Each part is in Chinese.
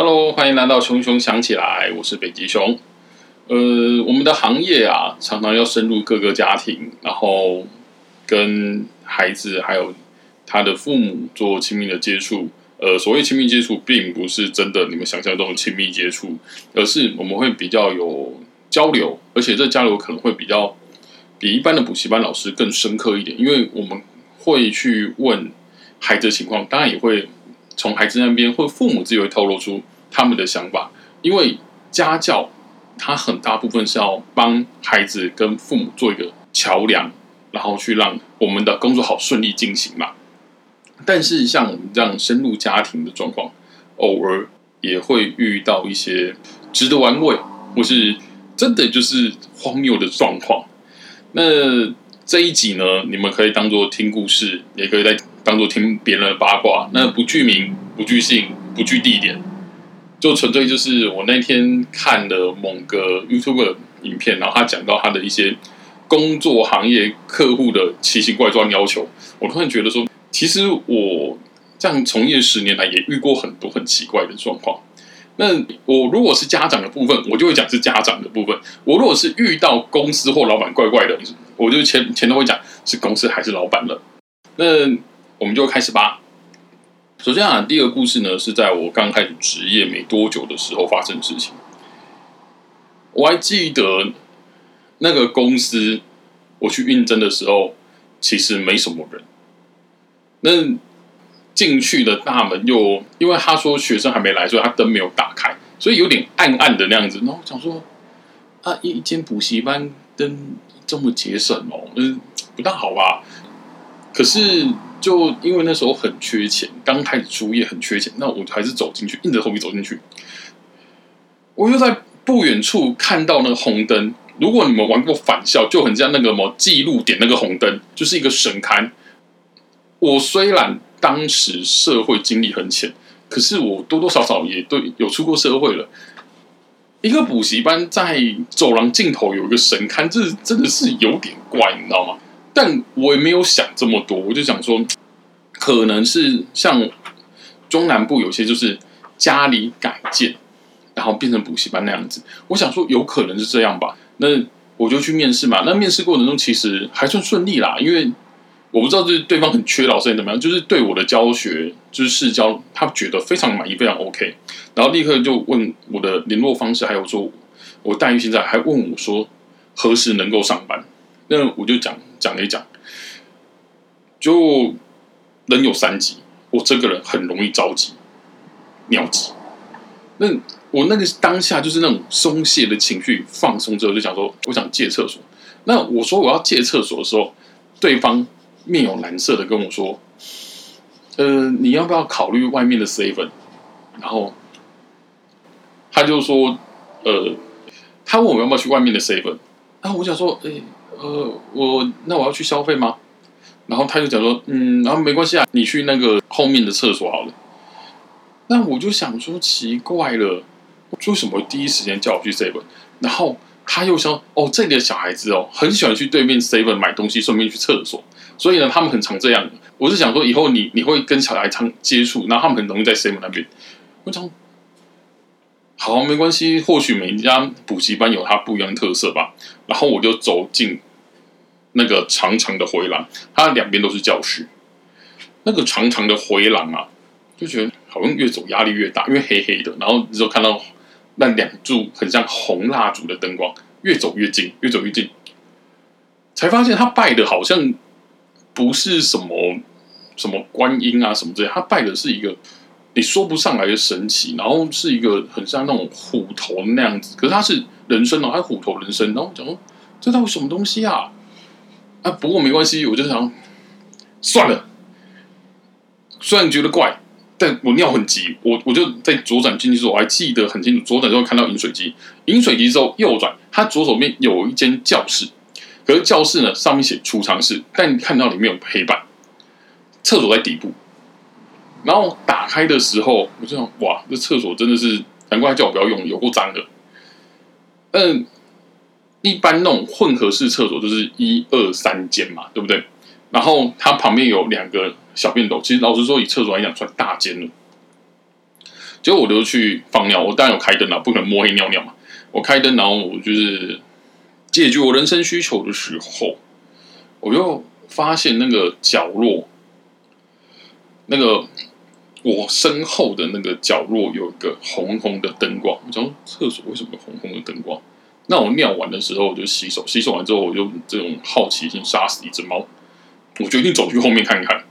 Hello，欢迎来到熊熊想起来，我是北极熊。呃，我们的行业啊，常常要深入各个家庭，然后跟孩子还有他的父母做亲密的接触。呃，所谓亲密接触，并不是真的你们想象中的亲密接触，而是我们会比较有交流，而且这交流可能会比较比一般的补习班老师更深刻一点，因为我们会去问孩子的情况，当然也会从孩子那边或父母自己会透露出他们的想法，因为家教它很大部分是要帮孩子跟父母做一个桥梁，然后去让我们的工作好顺利进行嘛。但是像我们这样深入家庭的状况，偶尔也会遇到一些值得玩味，或是真的就是荒谬的状况。那这一集呢，你们可以当做听故事，也可以在当做听别人的八卦。那不具名、不具姓、不具地点，就纯粹就是我那天看的某个 YouTube 影片，然后他讲到他的一些工作行业客户的奇形怪状要求，我突然觉得说。其实我这样从业十年来，也遇过很多很奇怪的状况。那我如果是家长的部分，我就会讲是家长的部分；我如果是遇到公司或老板怪怪的，我就前前头会讲是公司还是老板了。那我们就开始吧。首先啊，第二个故事呢，是在我刚开始职业没多久的时候发生的事情。我还记得那个公司，我去应征的时候，其实没什么人。那进去的大门又因为他说学生还没来，所以他灯没有打开，所以有点暗暗的那样子。然后想说啊，一间补习班灯这么节省哦，嗯，不大好吧？可是就因为那时候很缺钱，刚开始初业很缺钱，那我还是走进去，硬着头皮走进去。我又在不远处看到那个红灯。如果你们玩过返校，就很像那个什么记录点那个红灯，就是一个神龛。我虽然当时社会经历很浅，可是我多多少少也对有出过社会了。一个补习班在走廊尽头有一个神龛，这真的是有点怪，你知道吗？但我也没有想这么多，我就想说，可能是像中南部有些就是家里改建，然后变成补习班那样子。我想说，有可能是这样吧。那我就去面试嘛。那面试过程中其实还算顺利啦，因为。我不知道就是对方很缺老师还是怎么样，就是对我的教学就是试教，他觉得非常满意，非常 OK，然后立刻就问我的联络方式，还有说我待遇现在，还问我说何时能够上班。那我就讲讲了一讲，就人有三急，我这个人很容易着急、尿急。那我那个当下就是那种松懈的情绪放松之后，就想说我想借厕所。那我说我要借厕所的时候，对方。面有蓝色的跟我说：“呃，你要不要考虑外面的 seven？” 然后他就说：“呃，他问我要不要去外面的 seven。”然后我想说：“哎，呃，我那我要去消费吗？”然后他就讲说：“嗯，然后没关系啊，你去那个后面的厕所好了。”那我就想说奇怪了，为什么第一时间叫我去 seven？然后他又说：“哦，这里的小孩子哦，很喜欢去对面 seven 买东西，顺便去厕所。”所以呢，他们很常这样。我是想说，以后你你会跟小孩常接触，然后他们很容易在 seven 那边。我讲好没关系，或许每一家补习班有它不一样的特色吧。然后我就走进那个长长的回廊，它两边都是教室。那个长长的回廊啊，就觉得好像越走压力越大，因为黑黑的。然后你就看到那两柱很像红蜡烛的灯光，越走越近，越走越近，才发现他拜的好像。不是什么什么观音啊什么之类，他拜的是一个你说不上来的神奇，然后是一个很像那种虎头那样子，可是他是人参哦，他虎头人参，然后讲这到底什么东西啊？啊，不过没关系，我就想算了，虽然觉得怪，但我尿很急，我我就在左转进去之后，我还记得很清楚，左转之后看到饮水机，饮水机之后右转，它左手边有一间教室。可是教室呢，上面写储藏室，但看到里面有黑板，厕所在底部。然后打开的时候，我就想，哇，这厕所真的是难怪叫我不要用，有够脏的。嗯，一般那种混合式厕所就是一二三间嘛，对不对？然后它旁边有两个小便斗，其实老实说，以厕所来讲算大间了。结果我就去放尿，我当然有开灯了，不可能摸黑尿尿嘛。我开灯，然后我就是解决我人生需求的时候，我就发现那个角落，那个我身后的那个角落有一个红红的灯光。我想厕所为什么有红红的灯光？那我尿完的时候我就洗手，洗手完之后我就这种好奇心杀死一只猫，我决定走去后面看看。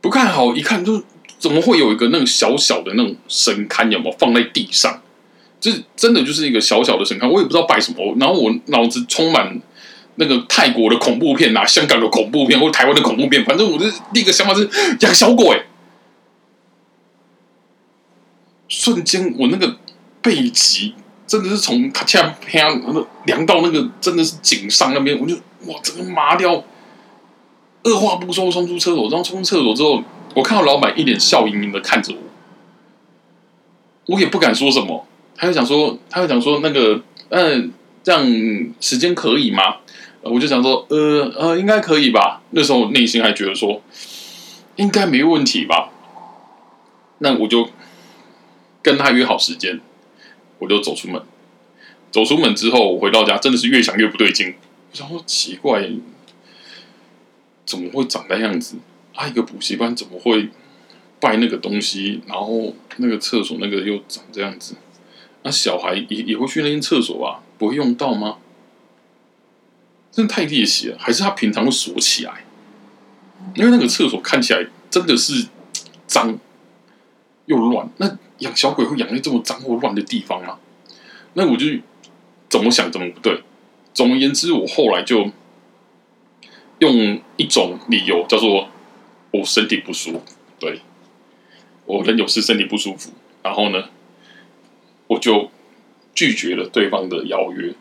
不看好，一看就怎么会有一个那种小小的那种神龛，有没有放在地上？这真的就是一个小小的神龛，我也不知道摆什么。然后我脑子充满那个泰国的恐怖片啊，香港的恐怖片，或台湾的恐怖片，反正我的第一个想法是养小鬼。瞬间，我那个背脊真的是从咔嚓啪凉到那个真的是颈上那边，我就哇，整个麻掉。二话不说冲出厕所，然后冲出厕所之后，我看到老板一脸笑盈盈的看着我，我也不敢说什么。他就想说，他就想说那个，嗯，这样时间可以吗？我就想说，呃呃，应该可以吧。那时候内心还觉得说，应该没问题吧。那我就跟他约好时间，我就走出门。走出门之后，我回到家，真的是越想越不对劲。我想说，奇怪。怎么会长那样子？啊，一个补习班怎么会拜那个东西？然后那个厕所那个又长这样子？那小孩也也会去那间厕所吧？不会用到吗？真的太猎奇了！还是他平常会锁起来？因为那个厕所看起来真的是脏又乱。那养小鬼会养在这么脏或乱的地方吗？那我就怎么想怎么不对。总而言之，我后来就。用一种理由叫做我身体不舒服，对我人有事身体不舒服，然后呢，我就拒绝了对方的邀约。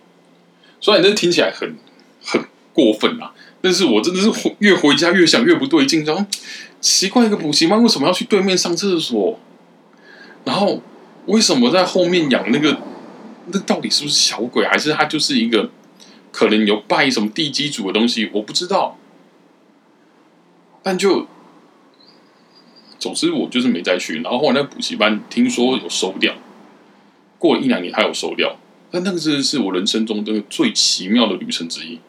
虽然这听起来很很过分啊，但是我真的是越回家越想越不对劲，然后奇怪一个补习班为什么要去对面上厕所？然后为什么在后面养那个？那到底是不是小鬼，还是他就是一个？可能有拜什么地基主的东西，我不知道。但就，总之我就是没再去。然后后来那补习班听说有收掉，过了一两年还有收掉。但那个真的是我人生中的最奇妙的旅程之一，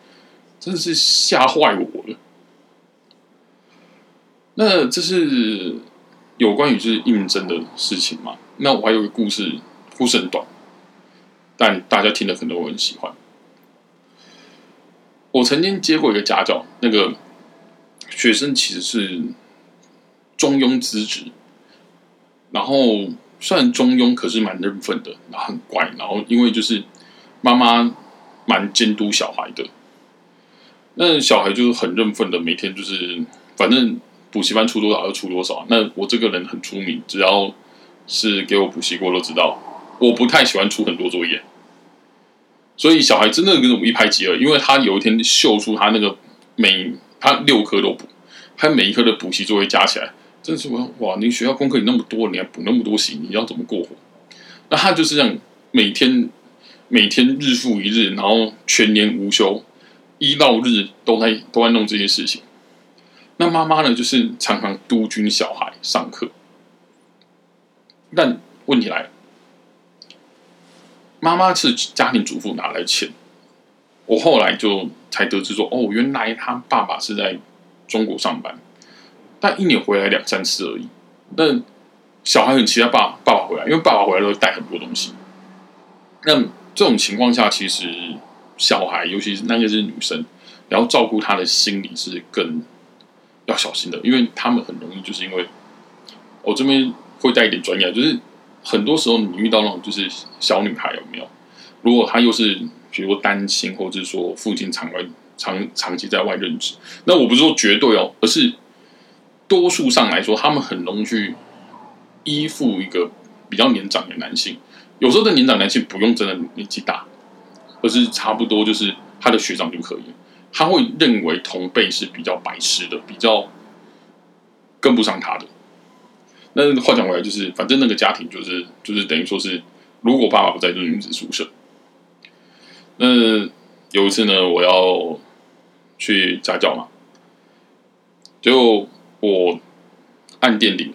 真的是吓坏我了。那这是有关于就是应征的事情嘛？那我还有个故事，故事很短，但大家听了可能会很喜欢。我曾经接过一个家教，那个学生其实是中庸资质，然后虽然中庸，可是蛮认份的，然后很乖，然后因为就是妈妈蛮监督小孩的，那小孩就是很认份的，每天就是反正补习班出多少就出多少。那我这个人很出名，只要是给我补习过都知道，我不太喜欢出很多作业。所以小孩真的跟我们一拍即合，因为他有一天秀出他那个每他六科都补，他每一科的补习作业加起来，真的是我哇！你学校功课你那么多，你还补那么多习，你要怎么过活？那他就是这样，每天每天日复一日，然后全年无休，一到日都在都在弄这些事情。那妈妈呢，就是常常督军小孩上课，但问题来了。妈妈是家庭主妇拿来钱，我后来就才得知说，哦，原来他爸爸是在中国上班，但一年回来两三次而已。那小孩很期待爸爸爸回来，因为爸爸回来都会带很多东西。那这种情况下，其实小孩，尤其是那些是女生，然后照顾他的心理是更要小心的，因为他们很容易就是因为，我这边会带一点专业，就是。很多时候，你遇到那种就是小女孩有没有？如果她又是比如单亲，或者是说父亲常外长长期在外任职，那我不是说绝对哦，而是多数上来说，他们很容易去依附一个比较年长的男性。有时候的年长男性不用真的年纪大，而是差不多就是他的学长就可以。他会认为同辈是比较白痴的，比较跟不上他的。那话讲回来，就是反正那个家庭就是就是等于说是，如果爸爸不在，就是女子宿舍。那有一次呢，我要去家教嘛，就我按电铃，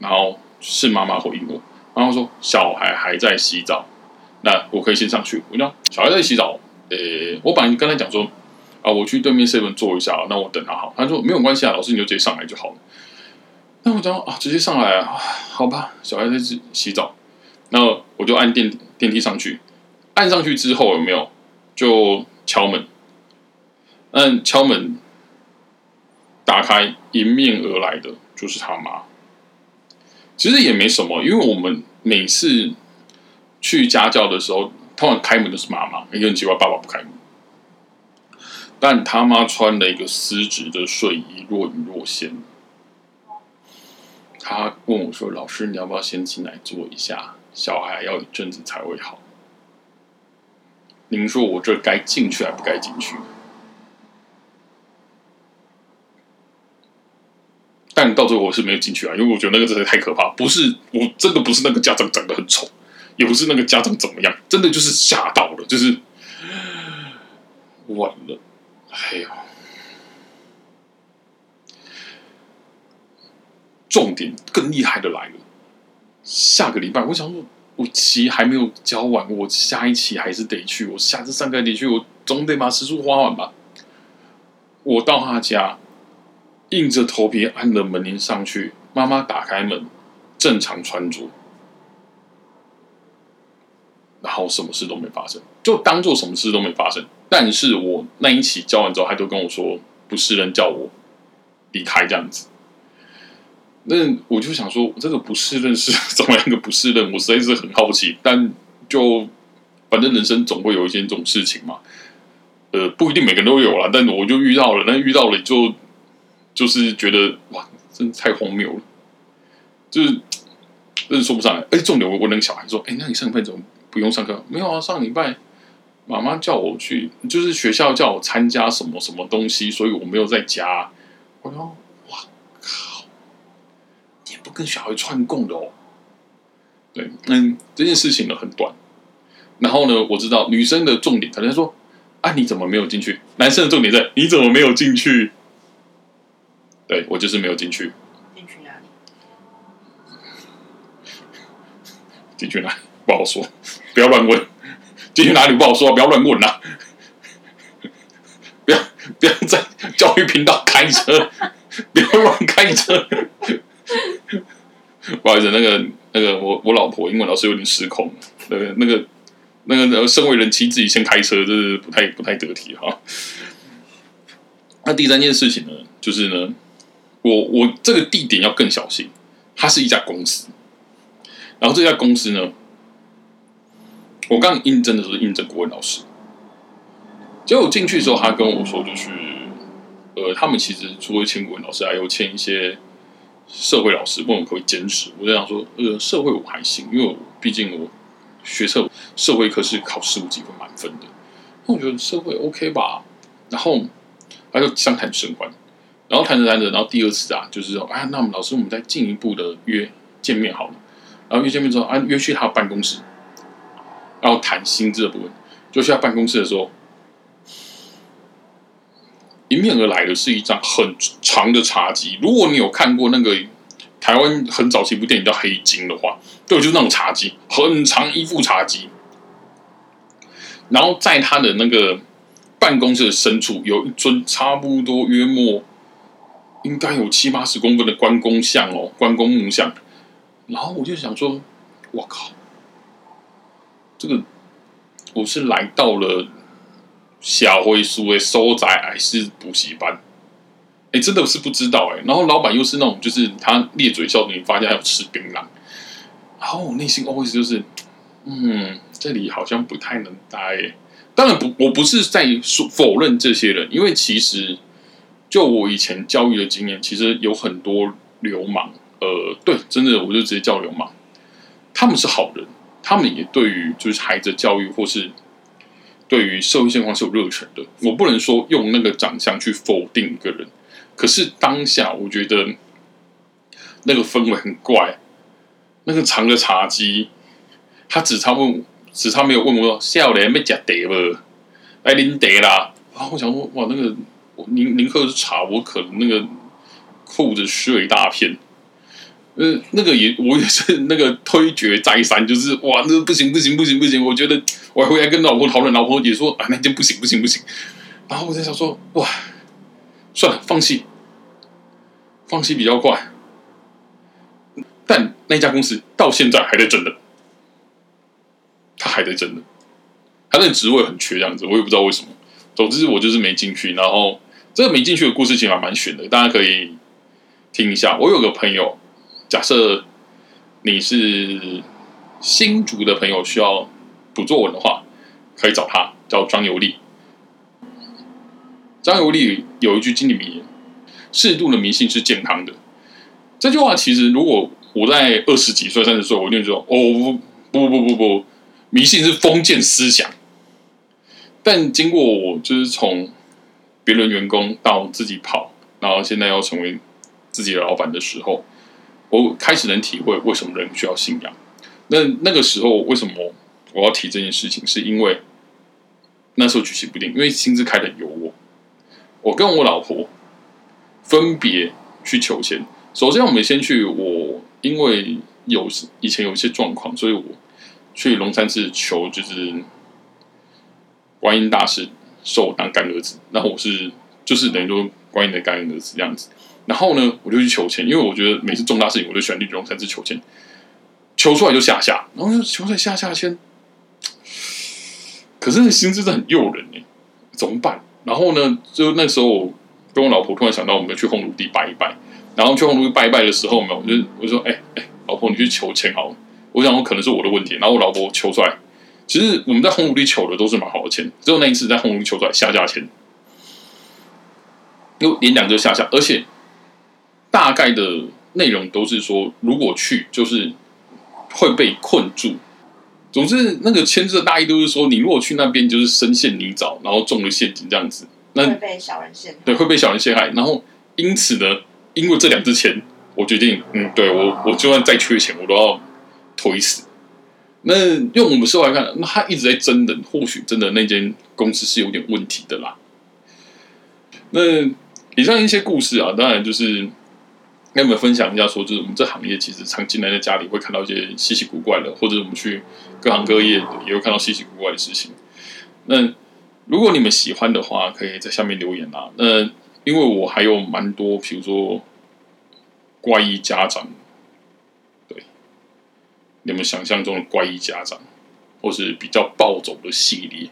然后是妈妈回应我，妈妈说小孩还在洗澡，那我可以先上去。我讲小孩在洗澡，呃，我本来跟他讲说啊，我去对面 seven 坐一下，那我等他好。他说没有关系啊，老师你就直接上来就好了。那我讲啊，直接上来啊，好吧，小孩在洗洗澡，然后我就按电电梯上去，按上去之后有没有就敲门，按敲门。打开，迎面而来的就是他妈。其实也没什么，因为我们每次去家教的时候，通常开门的是妈妈，也很奇怪，爸爸不开门。但他妈穿了一个丝质的睡衣，若隐若现。他问我说：“老师，你要不要先进来坐一下？小孩要一阵子才会好。”您说我这该进去还不该进去？但到最后我是没有进去啊，因为我觉得那个真的太可怕。不是，我真的不是那个家长长得很丑，也不是那个家长怎么样，真的就是吓到了，就是完了。哎呦，重点更厉害的来了，下个礼拜，我想说，我期还没有教完，我下一期还是得去，我下次上课得去，我总得把时数花完吧。我到他家。硬着头皮按了门铃上去，妈妈打开门，正常穿着，然后什么事都没发生，就当做什么事都没发生。但是我那一期教完之后，他就跟我说不是人叫我离开这样子。那我就想说，这个不是认是 怎么样一个不是认？我实在是很好奇。但就反正人生总会有一些这种事情嘛，呃，不一定每个人都有了，但我就遇到了，那遇到了就。就是觉得哇，真的太荒谬了，就是 真的说不上来。哎，重点我我那个小孩说，哎，那你上礼拜怎么不用上课？没有啊，上礼拜妈妈叫我去，就是学校叫我参加什么什么东西，所以我没有在家。我说哇靠，你不跟小孩串供的哦？对，嗯，这件事情呢很短。然后呢，我知道女生的重点，可能说啊，你怎么没有进去？男生的重点在你怎么没有进去？对我就是没有进去。进去哪里？进去哪？不好说，不要乱问。进去哪里不好说，不要乱问呐！不要不要在教育频道开车，不要乱开车。不好意思，那个那个，我我老婆英文老师有点失控，那个那个那个，身为人妻自己先开车，这是不太不太得体哈。那第三件事情呢，就是呢。我我这个地点要更小心，它是一家公司，然后这家公司呢，我刚应征的时候应征国文老师，结果进去的时候，他跟我说，就是呃，他们其实除了签国文老师，还有签一些社会老师，问我可不可以兼职。我就想说，呃，社会我还行，因为我毕竟我学社社会科是考十五几分满分的，那我觉得社会 OK 吧。然后他就相谈甚欢。然后谈着谈着，然后第二次啊，就是说，啊，那我们老师，我们再进一步的约见面好了。然后约见面之后，啊，约去他办公室，然后谈薪资的部分。就去他办公室的时候，迎面而来的是一张很长的茶几。如果你有看过那个台湾很早期一部电影叫《黑金》的话，对，就是那种茶几，很长一副茶几。然后在他的那个办公室的深处，有一尊差不多约莫。应该有七八十公分的关公像哦，关公木像。然后我就想说，我靠，这个我是来到了小灰书的收宅还是补习班？哎，真的是不知道哎。然后老板又是那种，就是他咧嘴笑，你发现他有吃槟榔。然后我内心 always 就是，嗯，这里好像不太能待。当然不，我不是在说否认这些人，因为其实。就我以前教育的经验，其实有很多流氓，呃，对，真的我就直接叫流氓。他们是好人，他们也对于就是孩子教育或是对于社会现况是有热忱的。我不能说用那个长相去否定一个人，可是当下我觉得那个氛围很怪。那个长的茶几，他只差问，只差没有问我说：“少年要吃茶不？来啉茶啦。”然后我想说：“哇，那个。”您您喝的是茶，我可能那个裤子湿了一大片。呃，那个也我也是那个推决再三，就是哇，那不行不行不行不行，我觉得我还回来跟老婆讨论，老婆也说啊，那件不行不行不行。然后我在想说，哇，算了，放弃，放弃比较快。但那家公司到现在还在争的，他还在争的，他那职位很缺，这样子，我也不知道为什么。总之，我就是没进去。然后这个没进去的故事其实还蛮悬的，大家可以听一下。我有个朋友，假设你是新竹的朋友，需要补作文的话，可以找他，叫张游利。张游利有一句经典名言：“适度的迷信是健康的。”这句话其实如果我在二十几岁、三十岁，我一定说：“哦，不不不不不，迷信是封建思想。”但经过我就是从别人员工到自己跑，然后现在要成为自己的老板的时候，我开始能体会为什么人需要信仰。那那个时候为什么我要提这件事情？是因为那时候举棋不定，因为薪资开的有我。我跟我老婆分别去求签。首先，我们先去我，因为有以前有一些状况，所以我去龙山寺求，就是观音大师收我当干儿子。然后我是就是等于说观音的干儿子这样子。然后呢，我就去求签，因为我觉得每次重大事情，我都喜欢去龙山寺求签。求出来就下下，然后就求出来下下签。可是那薪资真的很诱人哎，怎么办？然后呢，就那时候跟我老婆突然想到，我们去红炉地拜一拜。然后去红炉地拜一拜的时候，没有，我就我就说，哎哎，老婆，你去求签好了。我想，我可能是我的问题。然后我老婆求出来，其实我们在红炉地求的都是蛮好的签，只有那一次在红炉地求出来下下签，又连两个下下，而且大概的内容都是说，如果去就是会被困住。总之，那个签字的大意都是说，你如果去那边就是深陷泥沼，然后中了陷阱这样子，那会被小人陷害。对，会被小人陷害。然后因此呢，因为这两支钱，我决定，嗯，对我，我就算再缺钱，我都要推死。那用我们社会来看，那他一直在争人，或许真的那间公司是有点问题的啦。那以上一些故事啊，当然就是跟你们分享一下，说就是我们这行业其实常进来在家里会看到一些稀奇古怪的，或者我们去。各行各业也会看到稀奇古怪的事情。那如果你们喜欢的话，可以在下面留言啊。那因为我还有蛮多，比如说怪异家长，对，你们想象中的怪异家长，或是比较暴走的系列，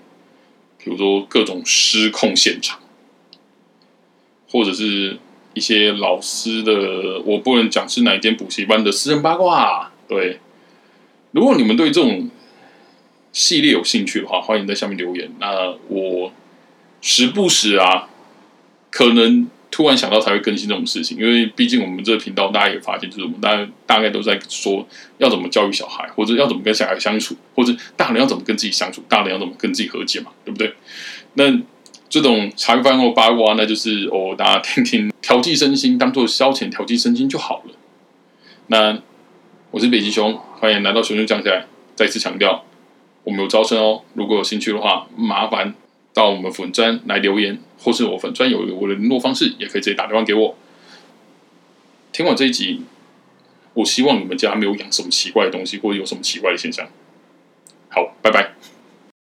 比如说各种失控现场，或者是一些老师的，我不能讲是哪一间补习班的私人八卦，对。如果你们对这种系列有兴趣的话，欢迎在下面留言。那我时不时啊，可能突然想到才会更新这种事情，因为毕竟我们这个频道大家也发现，就是我们大大概都在说要怎么教育小孩，或者要怎么跟小孩相处，或者大人要怎么跟自己相处，大人要怎么跟自己和解嘛，对不对？那这种茶余饭后八卦，那就是哦，大家听听调剂身心，当做消遣调剂身心就好了。那我是北极熊，欢迎来到熊熊讲起来。再次强调。我们有招生哦，如果有兴趣的话，麻烦到我们粉专来留言，或是我粉专有我的联络方式，也可以直接打电话给我。听完这一集，我希望你们家没有养什么奇怪的东西，或者有什么奇怪的现象。好，拜拜。